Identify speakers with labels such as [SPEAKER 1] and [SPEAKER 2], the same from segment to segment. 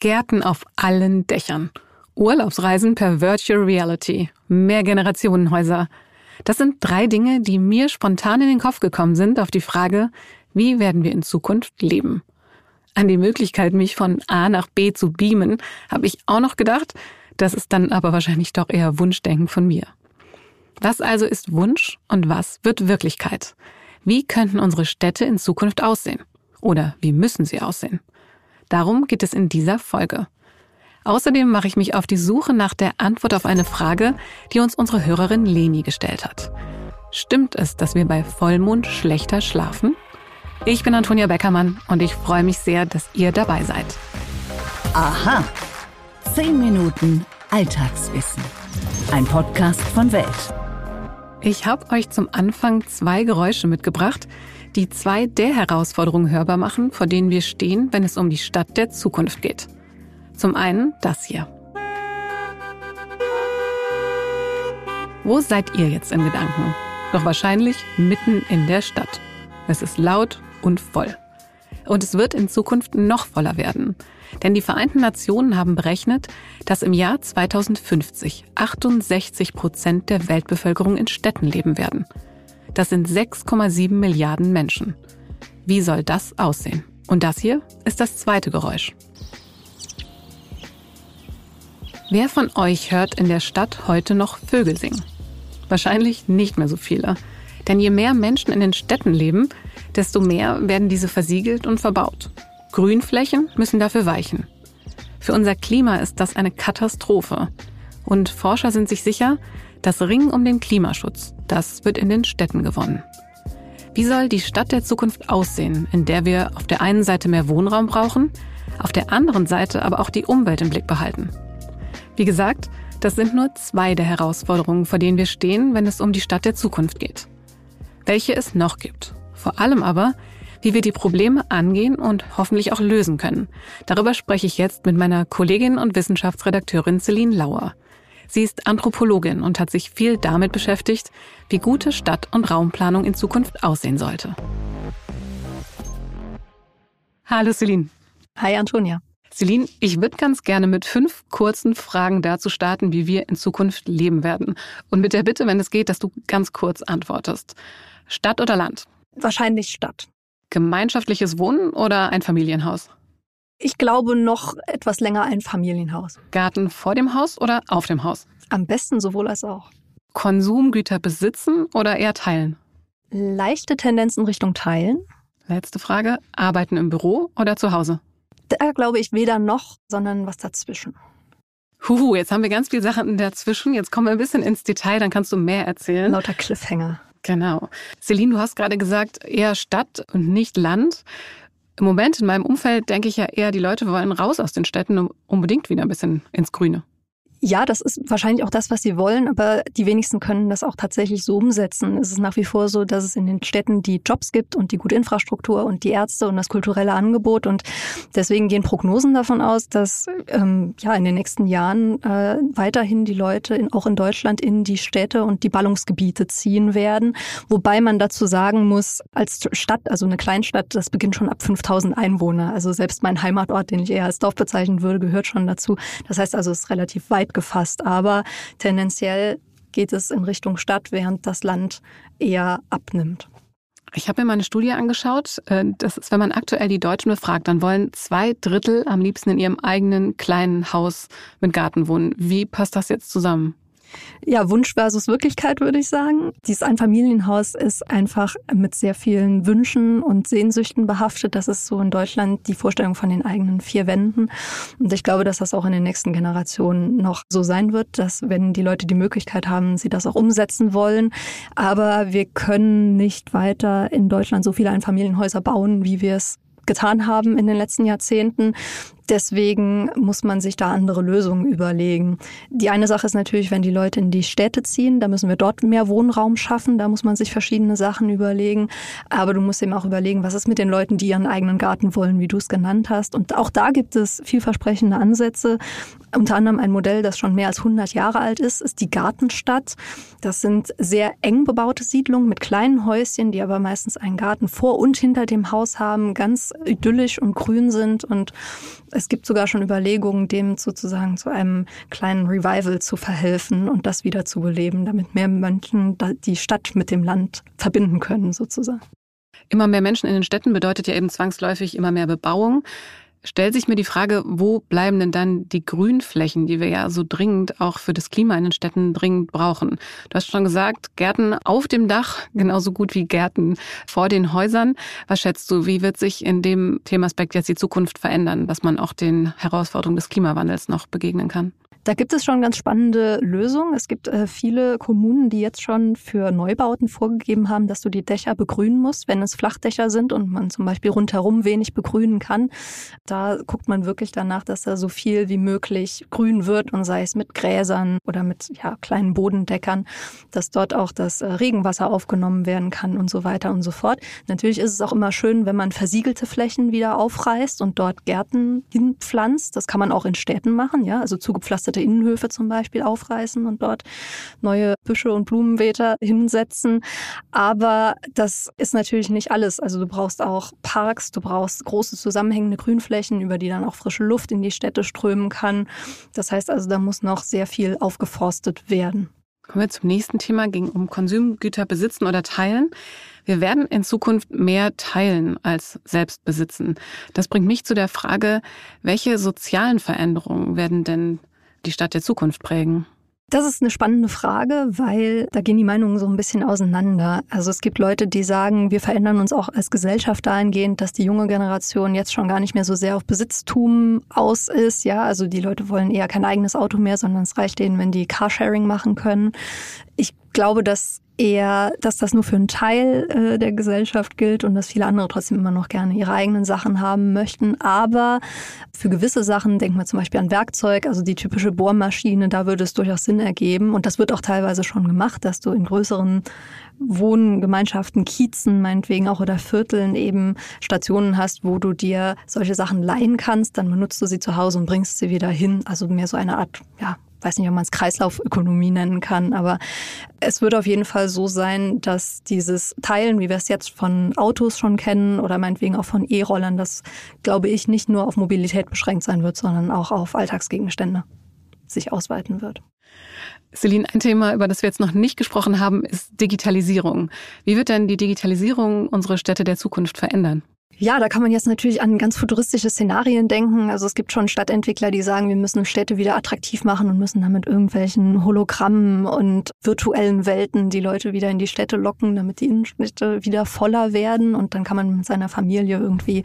[SPEAKER 1] Gärten auf allen Dächern. Urlaubsreisen per Virtual Reality. Mehrgenerationenhäuser. Das sind drei Dinge, die mir spontan in den Kopf gekommen sind auf die Frage, wie werden wir in Zukunft leben? An die Möglichkeit, mich von A nach B zu beamen, habe ich auch noch gedacht. Das ist dann aber wahrscheinlich doch eher Wunschdenken von mir. Was also ist Wunsch und was wird Wirklichkeit? Wie könnten unsere Städte in Zukunft aussehen? Oder wie müssen sie aussehen? Darum geht es in dieser Folge. Außerdem mache ich mich auf die Suche nach der Antwort auf eine Frage, die uns unsere Hörerin Leni gestellt hat. Stimmt es, dass wir bei Vollmond schlechter schlafen? Ich bin Antonia Beckermann und ich freue mich sehr, dass ihr dabei seid.
[SPEAKER 2] Aha. Zehn Minuten Alltagswissen. Ein Podcast von Welt.
[SPEAKER 1] Ich habe euch zum Anfang zwei Geräusche mitgebracht, die zwei der Herausforderungen hörbar machen, vor denen wir stehen, wenn es um die Stadt der Zukunft geht. Zum einen das hier. Wo seid ihr jetzt in Gedanken? Doch wahrscheinlich mitten in der Stadt. Es ist laut und voll. Und es wird in Zukunft noch voller werden. Denn die Vereinten Nationen haben berechnet, dass im Jahr 2050 68 Prozent der Weltbevölkerung in Städten leben werden. Das sind 6,7 Milliarden Menschen. Wie soll das aussehen? Und das hier ist das zweite Geräusch. Wer von euch hört in der Stadt heute noch Vögel singen? Wahrscheinlich nicht mehr so viele. Denn je mehr Menschen in den Städten leben, desto mehr werden diese versiegelt und verbaut. Grünflächen müssen dafür weichen. Für unser Klima ist das eine Katastrophe. Und Forscher sind sich sicher, das Ringen um den Klimaschutz, das wird in den Städten gewonnen. Wie soll die Stadt der Zukunft aussehen, in der wir auf der einen Seite mehr Wohnraum brauchen, auf der anderen Seite aber auch die Umwelt im Blick behalten? Wie gesagt, das sind nur zwei der Herausforderungen, vor denen wir stehen, wenn es um die Stadt der Zukunft geht. Welche es noch gibt. Vor allem aber, wie wir die Probleme angehen und hoffentlich auch lösen können. Darüber spreche ich jetzt mit meiner Kollegin und Wissenschaftsredakteurin Celine Lauer. Sie ist Anthropologin und hat sich viel damit beschäftigt, wie gute Stadt- und Raumplanung in Zukunft aussehen sollte. Hallo Celine.
[SPEAKER 3] Hi Antonia.
[SPEAKER 1] Celine, ich würde ganz gerne mit fünf kurzen Fragen dazu starten, wie wir in Zukunft leben werden. Und mit der Bitte, wenn es geht, dass du ganz kurz antwortest. Stadt oder Land?
[SPEAKER 3] Wahrscheinlich Stadt.
[SPEAKER 1] Gemeinschaftliches Wohnen oder ein Familienhaus?
[SPEAKER 3] Ich glaube noch etwas länger ein Familienhaus.
[SPEAKER 1] Garten vor dem Haus oder auf dem Haus?
[SPEAKER 3] Am besten sowohl als auch.
[SPEAKER 1] Konsumgüter besitzen oder eher teilen?
[SPEAKER 3] Leichte Tendenzen Richtung Teilen.
[SPEAKER 1] Letzte Frage. Arbeiten im Büro oder zu Hause?
[SPEAKER 3] Da glaube ich weder noch, sondern was dazwischen.
[SPEAKER 1] Huhu, jetzt haben wir ganz viele Sachen dazwischen. Jetzt kommen wir ein bisschen ins Detail, dann kannst du mehr erzählen.
[SPEAKER 3] Lauter Cliffhanger.
[SPEAKER 1] Genau. Celine, du hast gerade gesagt, eher Stadt und nicht Land. Im Moment in meinem Umfeld denke ich ja eher, die Leute wollen raus aus den Städten und unbedingt wieder ein bisschen ins Grüne.
[SPEAKER 3] Ja, das ist wahrscheinlich auch das, was sie wollen, aber die wenigsten können das auch tatsächlich so umsetzen. Es ist nach wie vor so, dass es in den Städten die Jobs gibt und die gute Infrastruktur und die Ärzte und das kulturelle Angebot. Und deswegen gehen Prognosen davon aus, dass ähm, ja in den nächsten Jahren äh, weiterhin die Leute in, auch in Deutschland in die Städte und die Ballungsgebiete ziehen werden. Wobei man dazu sagen muss, als Stadt, also eine Kleinstadt, das beginnt schon ab 5000 Einwohner. Also selbst mein Heimatort, den ich eher als Dorf bezeichnen würde, gehört schon dazu. Das heißt also, es ist relativ weit weit gefasst, aber tendenziell geht es in Richtung Stadt, während das Land eher abnimmt.
[SPEAKER 1] Ich habe mir mal eine Studie angeschaut. Äh, das ist, wenn man aktuell die Deutschen befragt, dann wollen zwei Drittel am liebsten in ihrem eigenen kleinen Haus mit Garten wohnen. Wie passt das jetzt zusammen?
[SPEAKER 3] Ja, Wunsch versus Wirklichkeit, würde ich sagen. Dieses Einfamilienhaus ist einfach mit sehr vielen Wünschen und Sehnsüchten behaftet. Das ist so in Deutschland die Vorstellung von den eigenen vier Wänden. Und ich glaube, dass das auch in den nächsten Generationen noch so sein wird, dass wenn die Leute die Möglichkeit haben, sie das auch umsetzen wollen. Aber wir können nicht weiter in Deutschland so viele Einfamilienhäuser bauen, wie wir es getan haben in den letzten Jahrzehnten. Deswegen muss man sich da andere Lösungen überlegen. Die eine Sache ist natürlich, wenn die Leute in die Städte ziehen, da müssen wir dort mehr Wohnraum schaffen. Da muss man sich verschiedene Sachen überlegen. Aber du musst eben auch überlegen, was ist mit den Leuten, die ihren eigenen Garten wollen, wie du es genannt hast. Und auch da gibt es vielversprechende Ansätze. Unter anderem ein Modell, das schon mehr als 100 Jahre alt ist, ist die Gartenstadt. Das sind sehr eng bebaute Siedlungen mit kleinen Häuschen, die aber meistens einen Garten vor und hinter dem Haus haben, ganz idyllisch und grün sind. Und es gibt sogar schon Überlegungen, dem sozusagen zu einem kleinen Revival zu verhelfen und das wieder zu beleben, damit mehr Menschen die Stadt mit dem Land verbinden können, sozusagen.
[SPEAKER 1] Immer mehr Menschen in den Städten bedeutet ja eben zwangsläufig immer mehr Bebauung stellt sich mir die Frage, wo bleiben denn dann die Grünflächen, die wir ja so dringend auch für das Klima in den Städten dringend brauchen? Du hast schon gesagt, Gärten auf dem Dach genauso gut wie Gärten vor den Häusern. Was schätzt du, wie wird sich in dem Themaspekt jetzt die Zukunft verändern, dass man auch den Herausforderungen des Klimawandels noch begegnen kann?
[SPEAKER 3] Da gibt es schon ganz spannende Lösungen. Es gibt äh, viele Kommunen, die jetzt schon für Neubauten vorgegeben haben, dass du die Dächer begrünen musst, wenn es Flachdächer sind und man zum Beispiel rundherum wenig begrünen kann. Da guckt man wirklich danach, dass da so viel wie möglich grün wird und sei es mit Gräsern oder mit ja, kleinen Bodendeckern, dass dort auch das äh, Regenwasser aufgenommen werden kann und so weiter und so fort. Natürlich ist es auch immer schön, wenn man versiegelte Flächen wieder aufreißt und dort Gärten hinpflanzt. Das kann man auch in Städten machen, ja, also zugepflasterte alte Innenhöfe zum Beispiel aufreißen und dort neue Büsche und Blumenbeete hinsetzen. Aber das ist natürlich nicht alles. Also du brauchst auch Parks, du brauchst große zusammenhängende Grünflächen, über die dann auch frische Luft in die Städte strömen kann. Das heißt also, da muss noch sehr viel aufgeforstet werden.
[SPEAKER 1] Kommen wir zum nächsten Thema, ging um Konsumgüter besitzen oder teilen. Wir werden in Zukunft mehr teilen als selbst besitzen. Das bringt mich zu der Frage, welche sozialen Veränderungen werden denn die Stadt der Zukunft prägen?
[SPEAKER 3] Das ist eine spannende Frage, weil da gehen die Meinungen so ein bisschen auseinander. Also es gibt Leute, die sagen, wir verändern uns auch als Gesellschaft dahingehend, dass die junge Generation jetzt schon gar nicht mehr so sehr auf Besitztum aus ist. Ja, also die Leute wollen eher kein eigenes Auto mehr, sondern es reicht denen, wenn die Carsharing machen können. Ich glaube, dass eher, dass das nur für einen Teil äh, der Gesellschaft gilt und dass viele andere trotzdem immer noch gerne ihre eigenen Sachen haben möchten. Aber für gewisse Sachen, denken wir zum Beispiel an Werkzeug, also die typische Bohrmaschine, da würde es durchaus Sinn ergeben. Und das wird auch teilweise schon gemacht, dass du in größeren Wohngemeinschaften, Kiezen meinetwegen auch oder Vierteln eben Stationen hast, wo du dir solche Sachen leihen kannst, dann benutzt du sie zu Hause und bringst sie wieder hin. Also mehr so eine Art, ja, weiß nicht, ob man es Kreislaufökonomie nennen kann, aber es wird auf jeden Fall so sein, dass dieses Teilen, wie wir es jetzt von Autos schon kennen oder meinetwegen auch von E-Rollern, das glaube ich nicht nur auf Mobilität beschränkt sein wird, sondern auch auf Alltagsgegenstände sich ausweiten wird.
[SPEAKER 1] Celine, ein Thema, über das wir jetzt noch nicht gesprochen haben, ist Digitalisierung. Wie wird denn die Digitalisierung unsere Städte der Zukunft verändern?
[SPEAKER 3] Ja, da kann man jetzt natürlich an ganz futuristische Szenarien denken. Also es gibt schon Stadtentwickler, die sagen, wir müssen Städte wieder attraktiv machen und müssen damit irgendwelchen Hologrammen und virtuellen Welten die Leute wieder in die Städte locken, damit die Innenstädte wieder voller werden. Und dann kann man mit seiner Familie irgendwie,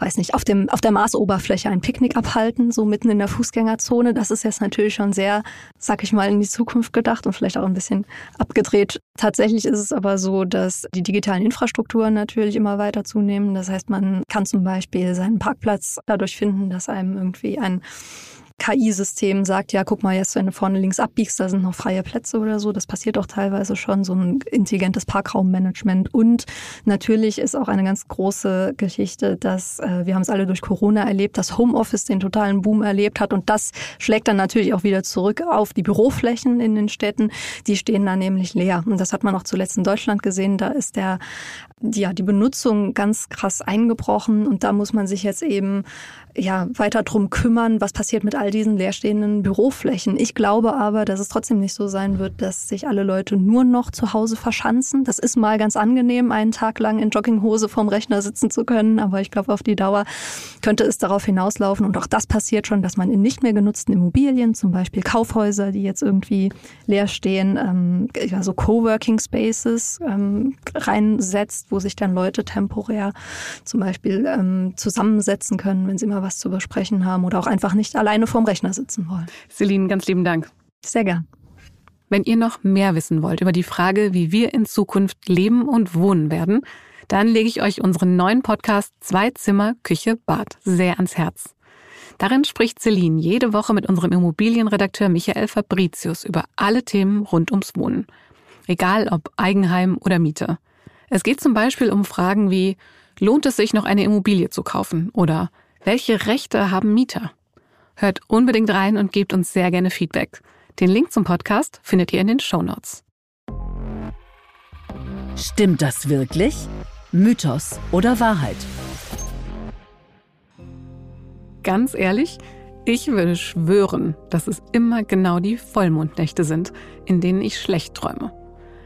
[SPEAKER 3] weiß nicht, auf dem, auf der Marsoberfläche ein Picknick abhalten, so mitten in der Fußgängerzone. Das ist jetzt natürlich schon sehr, sag ich mal, in die Zukunft gedacht und vielleicht auch ein bisschen abgedreht. Tatsächlich ist es aber so, dass die digitalen Infrastrukturen natürlich immer weiter zunehmen. Das heißt, man kann zum Beispiel seinen Parkplatz dadurch finden, dass einem irgendwie ein KI-System sagt, ja, guck mal, jetzt, wenn du vorne links abbiegst, da sind noch freie Plätze oder so. Das passiert auch teilweise schon, so ein intelligentes Parkraummanagement. Und natürlich ist auch eine ganz große Geschichte, dass äh, wir haben es alle durch Corona erlebt, dass Homeoffice den totalen Boom erlebt hat. Und das schlägt dann natürlich auch wieder zurück auf die Büroflächen in den Städten. Die stehen da nämlich leer. Und das hat man auch zuletzt in Deutschland gesehen. Da ist der, ja, die Benutzung ganz krass eingebrochen. Und da muss man sich jetzt eben ja, weiter drum kümmern, was passiert mit all diesen leerstehenden Büroflächen. Ich glaube aber, dass es trotzdem nicht so sein wird, dass sich alle Leute nur noch zu Hause verschanzen. Das ist mal ganz angenehm, einen Tag lang in Jogginghose vorm Rechner sitzen zu können, aber ich glaube, auf die Dauer könnte es darauf hinauslaufen und auch das passiert schon, dass man in nicht mehr genutzten Immobilien, zum Beispiel Kaufhäuser, die jetzt irgendwie leer stehen, ähm, also Coworking Spaces ähm, reinsetzt, wo sich dann Leute temporär zum Beispiel ähm, zusammensetzen können, wenn sie mal was zu besprechen haben oder auch einfach nicht alleine vorm Rechner sitzen wollen.
[SPEAKER 1] Celine, ganz lieben Dank.
[SPEAKER 3] Sehr gern.
[SPEAKER 1] Wenn ihr noch mehr wissen wollt über die Frage, wie wir in Zukunft leben und wohnen werden, dann lege ich euch unseren neuen Podcast Zwei Zimmer, Küche, Bad sehr ans Herz. Darin spricht Celine jede Woche mit unserem Immobilienredakteur Michael Fabricius über alle Themen rund ums Wohnen. Egal ob Eigenheim oder Miete. Es geht zum Beispiel um Fragen wie, lohnt es sich noch eine Immobilie zu kaufen? Oder welche Rechte haben Mieter? Hört unbedingt rein und gebt uns sehr gerne Feedback. Den Link zum Podcast findet ihr in den Show Notes.
[SPEAKER 2] Stimmt das wirklich? Mythos oder Wahrheit?
[SPEAKER 1] Ganz ehrlich, ich würde schwören, dass es immer genau die Vollmondnächte sind, in denen ich schlecht träume.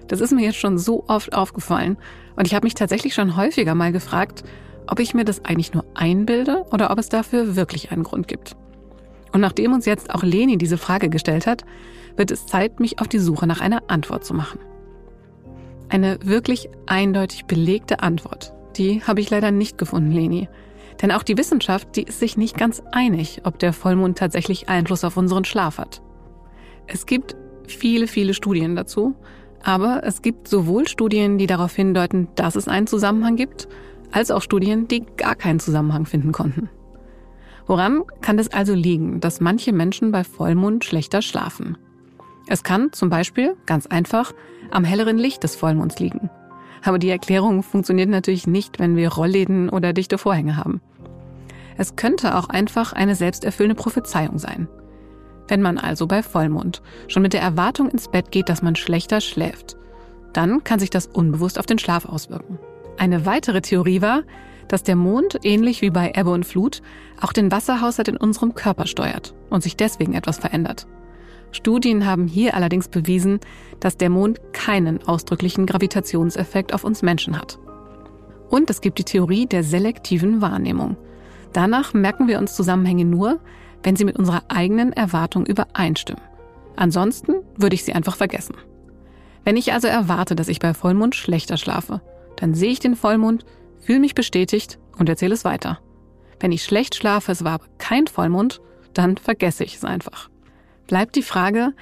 [SPEAKER 1] Das ist mir jetzt schon so oft aufgefallen und ich habe mich tatsächlich schon häufiger mal gefragt, ob ich mir das eigentlich nur einbilde oder ob es dafür wirklich einen Grund gibt. Und nachdem uns jetzt auch Leni diese Frage gestellt hat, wird es Zeit, mich auf die Suche nach einer Antwort zu machen. Eine wirklich eindeutig belegte Antwort, die habe ich leider nicht gefunden, Leni. Denn auch die Wissenschaft, die ist sich nicht ganz einig, ob der Vollmond tatsächlich Einfluss auf unseren Schlaf hat. Es gibt viele, viele Studien dazu, aber es gibt sowohl Studien, die darauf hindeuten, dass es einen Zusammenhang gibt, als auch Studien, die gar keinen Zusammenhang finden konnten. Woran kann es also liegen, dass manche Menschen bei Vollmond schlechter schlafen? Es kann zum Beispiel, ganz einfach, am helleren Licht des Vollmonds liegen. Aber die Erklärung funktioniert natürlich nicht, wenn wir Rollläden oder dichte Vorhänge haben. Es könnte auch einfach eine selbsterfüllende Prophezeiung sein. Wenn man also bei Vollmond schon mit der Erwartung ins Bett geht, dass man schlechter schläft, dann kann sich das unbewusst auf den Schlaf auswirken. Eine weitere Theorie war, dass der Mond, ähnlich wie bei Ebbe und Flut, auch den Wasserhaushalt in unserem Körper steuert und sich deswegen etwas verändert. Studien haben hier allerdings bewiesen, dass der Mond keinen ausdrücklichen Gravitationseffekt auf uns Menschen hat. Und es gibt die Theorie der selektiven Wahrnehmung. Danach merken wir uns Zusammenhänge nur, wenn sie mit unserer eigenen Erwartung übereinstimmen. Ansonsten würde ich sie einfach vergessen. Wenn ich also erwarte, dass ich bei Vollmond schlechter schlafe, dann sehe ich den Vollmond, fühle mich bestätigt und erzähle es weiter. Wenn ich schlecht schlafe, es war aber kein Vollmond, dann vergesse ich es einfach. Bleibt die Frage,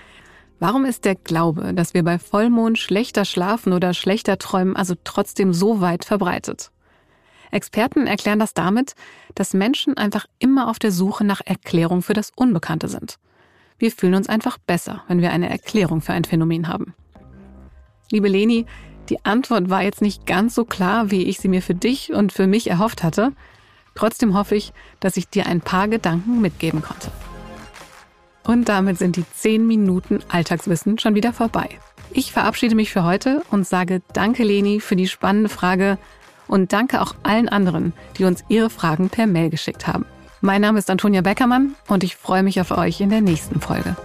[SPEAKER 1] warum ist der Glaube, dass wir bei Vollmond schlechter schlafen oder schlechter träumen, also trotzdem so weit verbreitet? Experten erklären das damit, dass Menschen einfach immer auf der Suche nach Erklärung für das Unbekannte sind. Wir fühlen uns einfach besser, wenn wir eine Erklärung für ein Phänomen haben. Liebe Leni, die Antwort war jetzt nicht ganz so klar, wie ich sie mir für dich und für mich erhofft hatte. Trotzdem hoffe ich, dass ich dir ein paar Gedanken mitgeben konnte. Und damit sind die 10 Minuten Alltagswissen schon wieder vorbei. Ich verabschiede mich für heute und sage Danke, Leni, für die spannende Frage und danke auch allen anderen, die uns ihre Fragen per Mail geschickt haben. Mein Name ist Antonia Beckermann und ich freue mich auf euch in der nächsten Folge.